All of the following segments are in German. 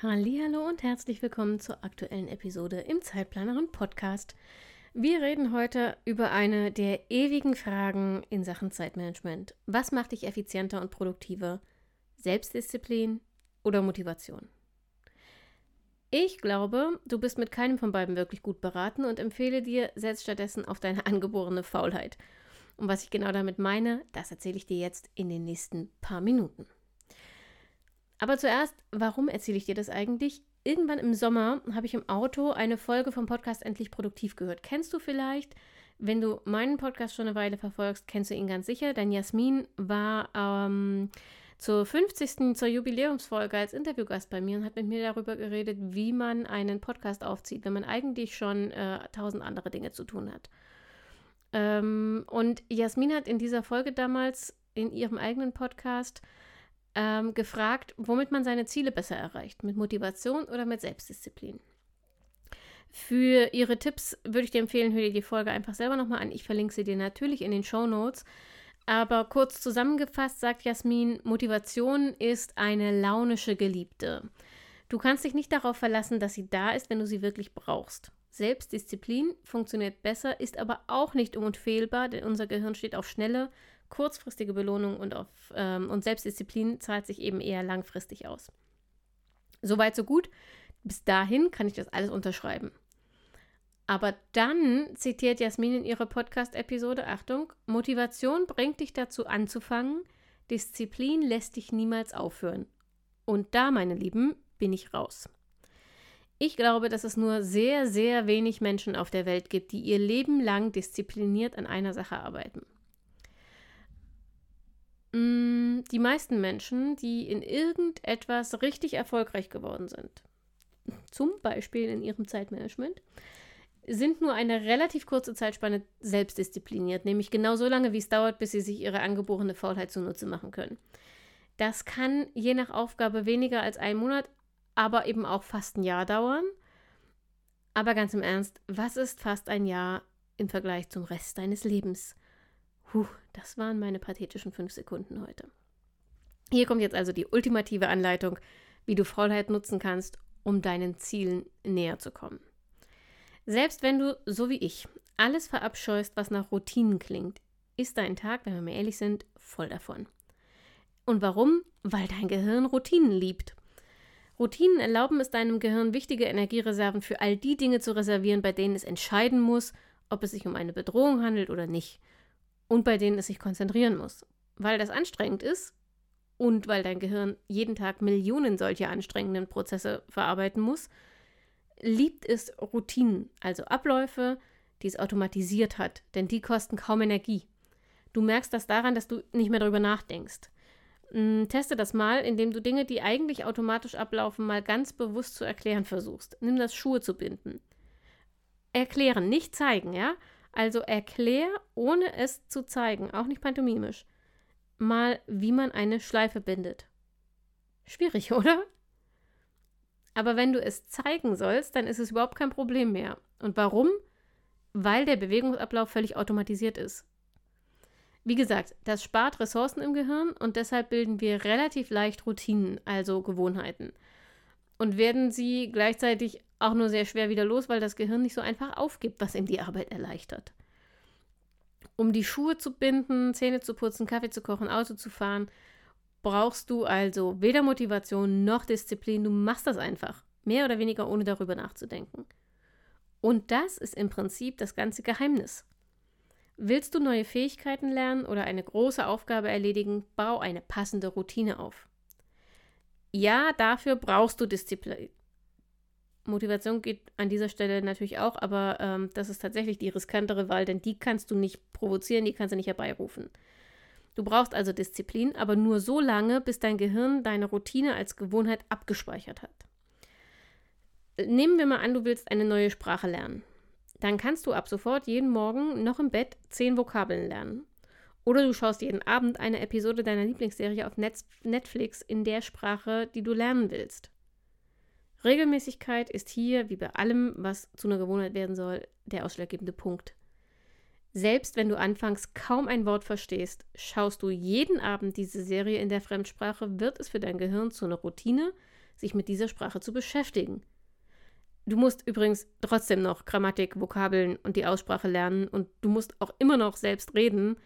Hallo und herzlich willkommen zur aktuellen Episode im Zeitplanerin Podcast. Wir reden heute über eine der ewigen Fragen in Sachen Zeitmanagement. Was macht dich effizienter und produktiver? Selbstdisziplin oder Motivation? Ich glaube, du bist mit keinem von beiden wirklich gut beraten und empfehle dir, setz stattdessen auf deine angeborene Faulheit. Und was ich genau damit meine, das erzähle ich dir jetzt in den nächsten paar Minuten. Aber zuerst, warum erzähle ich dir das eigentlich? Irgendwann im Sommer habe ich im Auto eine Folge vom Podcast Endlich Produktiv gehört. Kennst du vielleicht? Wenn du meinen Podcast schon eine Weile verfolgst, kennst du ihn ganz sicher, denn Jasmin war ähm, zur 50. zur Jubiläumsfolge als Interviewgast bei mir und hat mit mir darüber geredet, wie man einen Podcast aufzieht, wenn man eigentlich schon äh, tausend andere Dinge zu tun hat. Ähm, und Jasmin hat in dieser Folge damals in ihrem eigenen Podcast ähm, gefragt, womit man seine Ziele besser erreicht, mit Motivation oder mit Selbstdisziplin. Für ihre Tipps würde ich dir empfehlen, hör dir die Folge einfach selber nochmal an. Ich verlinke sie dir natürlich in den Show Notes. Aber kurz zusammengefasst sagt Jasmin, Motivation ist eine launische Geliebte. Du kannst dich nicht darauf verlassen, dass sie da ist, wenn du sie wirklich brauchst. Selbstdisziplin funktioniert besser, ist aber auch nicht unfehlbar, denn unser Gehirn steht auf schnelle, kurzfristige Belohnung und, auf, ähm, und Selbstdisziplin zahlt sich eben eher langfristig aus. Soweit, so gut. Bis dahin kann ich das alles unterschreiben. Aber dann zitiert Jasmin in ihrer Podcast-Episode, Achtung, Motivation bringt dich dazu anzufangen, Disziplin lässt dich niemals aufhören. Und da, meine Lieben, bin ich raus. Ich glaube, dass es nur sehr, sehr wenig Menschen auf der Welt gibt, die ihr Leben lang diszipliniert an einer Sache arbeiten. Mm, die meisten Menschen, die in irgendetwas richtig erfolgreich geworden sind, zum Beispiel in ihrem Zeitmanagement, sind nur eine relativ kurze Zeitspanne selbstdiszipliniert, nämlich genau so lange, wie es dauert, bis sie sich ihre angeborene Faulheit zunutze machen können. Das kann je nach Aufgabe weniger als einen Monat, aber eben auch fast ein Jahr dauern. Aber ganz im Ernst, was ist fast ein Jahr im Vergleich zum Rest deines Lebens? Puh, das waren meine pathetischen fünf Sekunden heute. Hier kommt jetzt also die ultimative Anleitung, wie du Faulheit nutzen kannst, um deinen Zielen näher zu kommen. Selbst wenn du, so wie ich, alles verabscheust, was nach Routinen klingt, ist dein Tag, wenn wir mal ehrlich sind, voll davon. Und warum? Weil dein Gehirn Routinen liebt. Routinen erlauben es deinem Gehirn, wichtige Energiereserven für all die Dinge zu reservieren, bei denen es entscheiden muss, ob es sich um eine Bedrohung handelt oder nicht. Und bei denen es sich konzentrieren muss. Weil das anstrengend ist und weil dein Gehirn jeden Tag Millionen solcher anstrengenden Prozesse verarbeiten muss, liebt es Routinen, also Abläufe, die es automatisiert hat, denn die kosten kaum Energie. Du merkst das daran, dass du nicht mehr darüber nachdenkst. Hm, teste das mal, indem du Dinge, die eigentlich automatisch ablaufen, mal ganz bewusst zu erklären versuchst. Nimm das Schuhe zu binden. Erklären, nicht zeigen, ja? Also erklär, ohne es zu zeigen, auch nicht pantomimisch, mal, wie man eine Schleife bindet. Schwierig, oder? Aber wenn du es zeigen sollst, dann ist es überhaupt kein Problem mehr. Und warum? Weil der Bewegungsablauf völlig automatisiert ist. Wie gesagt, das spart Ressourcen im Gehirn und deshalb bilden wir relativ leicht Routinen, also Gewohnheiten. Und werden sie gleichzeitig auch nur sehr schwer wieder los, weil das Gehirn nicht so einfach aufgibt, was ihm die Arbeit erleichtert. Um die Schuhe zu binden, Zähne zu putzen, Kaffee zu kochen, Auto zu fahren, brauchst du also weder Motivation noch Disziplin. Du machst das einfach, mehr oder weniger ohne darüber nachzudenken. Und das ist im Prinzip das ganze Geheimnis. Willst du neue Fähigkeiten lernen oder eine große Aufgabe erledigen, bau eine passende Routine auf. Ja, dafür brauchst du Disziplin. Motivation geht an dieser Stelle natürlich auch, aber ähm, das ist tatsächlich die riskantere Wahl, denn die kannst du nicht provozieren, die kannst du nicht herbeirufen. Du brauchst also Disziplin, aber nur so lange, bis dein Gehirn deine Routine als Gewohnheit abgespeichert hat. nehmen wir mal an, du willst eine neue Sprache lernen. Dann kannst du ab sofort jeden Morgen noch im Bett zehn Vokabeln lernen. Oder du schaust jeden Abend eine Episode deiner Lieblingsserie auf Netflix in der Sprache, die du lernen willst. Regelmäßigkeit ist hier, wie bei allem, was zu einer Gewohnheit werden soll, der ausschlaggebende Punkt. Selbst wenn du anfangs kaum ein Wort verstehst, schaust du jeden Abend diese Serie in der Fremdsprache, wird es für dein Gehirn zu einer Routine, sich mit dieser Sprache zu beschäftigen. Du musst übrigens trotzdem noch Grammatik, Vokabeln und die Aussprache lernen und du musst auch immer noch selbst reden,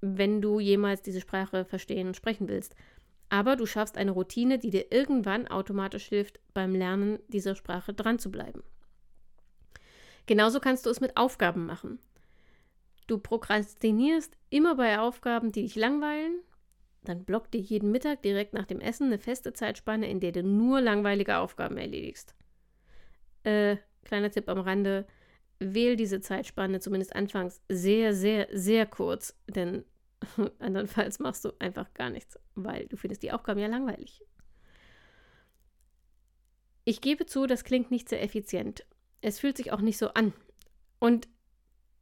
wenn du jemals diese Sprache verstehen und sprechen willst. Aber du schaffst eine Routine, die dir irgendwann automatisch hilft, beim Lernen dieser Sprache dran zu bleiben. Genauso kannst du es mit Aufgaben machen. Du prokrastinierst immer bei Aufgaben, die dich langweilen. Dann block dir jeden Mittag direkt nach dem Essen eine feste Zeitspanne, in der du nur langweilige Aufgaben erledigst. Äh, kleiner Tipp am Rande, wähl diese Zeitspanne zumindest anfangs sehr, sehr, sehr kurz, denn andernfalls machst du einfach gar nichts, weil du findest die Aufgaben ja langweilig. Ich gebe zu, das klingt nicht sehr effizient. Es fühlt sich auch nicht so an. Und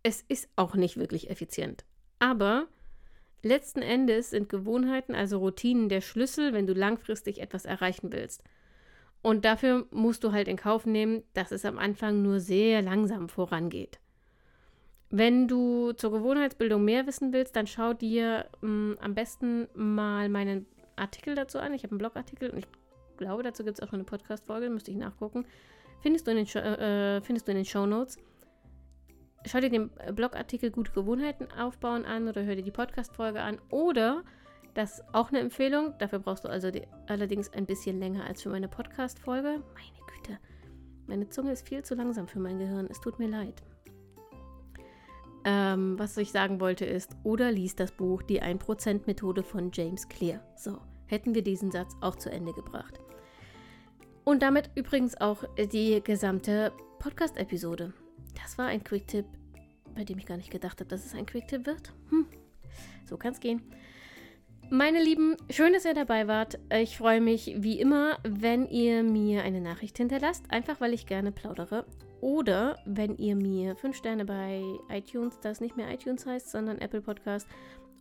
es ist auch nicht wirklich effizient. Aber letzten Endes sind Gewohnheiten, also Routinen, der Schlüssel, wenn du langfristig etwas erreichen willst. Und dafür musst du halt in Kauf nehmen, dass es am Anfang nur sehr langsam vorangeht. Wenn du zur Gewohnheitsbildung mehr wissen willst, dann schau dir mh, mm, am besten mal meinen Artikel dazu an. Ich habe einen Blogartikel und ich glaube, dazu gibt es auch schon eine Podcast-Folge, müsste ich nachgucken. Findest du in den, Sh äh, findest du in den Show Notes. Schau dir den Blogartikel Gute Gewohnheiten aufbauen an oder hör dir die Podcast-Folge an. Oder, das ist auch eine Empfehlung, dafür brauchst du also die, allerdings ein bisschen länger als für meine Podcast-Folge. Meine Güte, meine Zunge ist viel zu langsam für mein Gehirn. Es tut mir leid. Ähm, was ich sagen wollte ist, oder liest das Buch Die 1%-Methode von James Clear. So, hätten wir diesen Satz auch zu Ende gebracht. Und damit übrigens auch die gesamte Podcast-Episode. Das war ein Quick-Tipp, bei dem ich gar nicht gedacht habe, dass es ein Quick-Tipp wird. Hm, so kann es gehen. Meine Lieben, schön, dass ihr dabei wart. Ich freue mich wie immer, wenn ihr mir eine Nachricht hinterlasst, einfach weil ich gerne plaudere. Oder wenn ihr mir 5 Sterne bei iTunes, das nicht mehr iTunes heißt, sondern Apple Podcast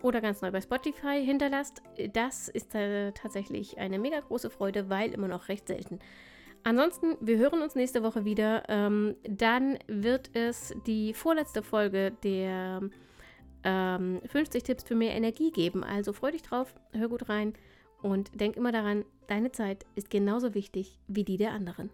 oder ganz neu bei Spotify hinterlasst. Das ist äh, tatsächlich eine mega große Freude, weil immer noch recht selten. Ansonsten, wir hören uns nächste Woche wieder. Ähm, dann wird es die vorletzte Folge der ähm, 50 Tipps für mehr Energie geben. Also freu dich drauf, hör gut rein und denk immer daran, deine Zeit ist genauso wichtig wie die der anderen.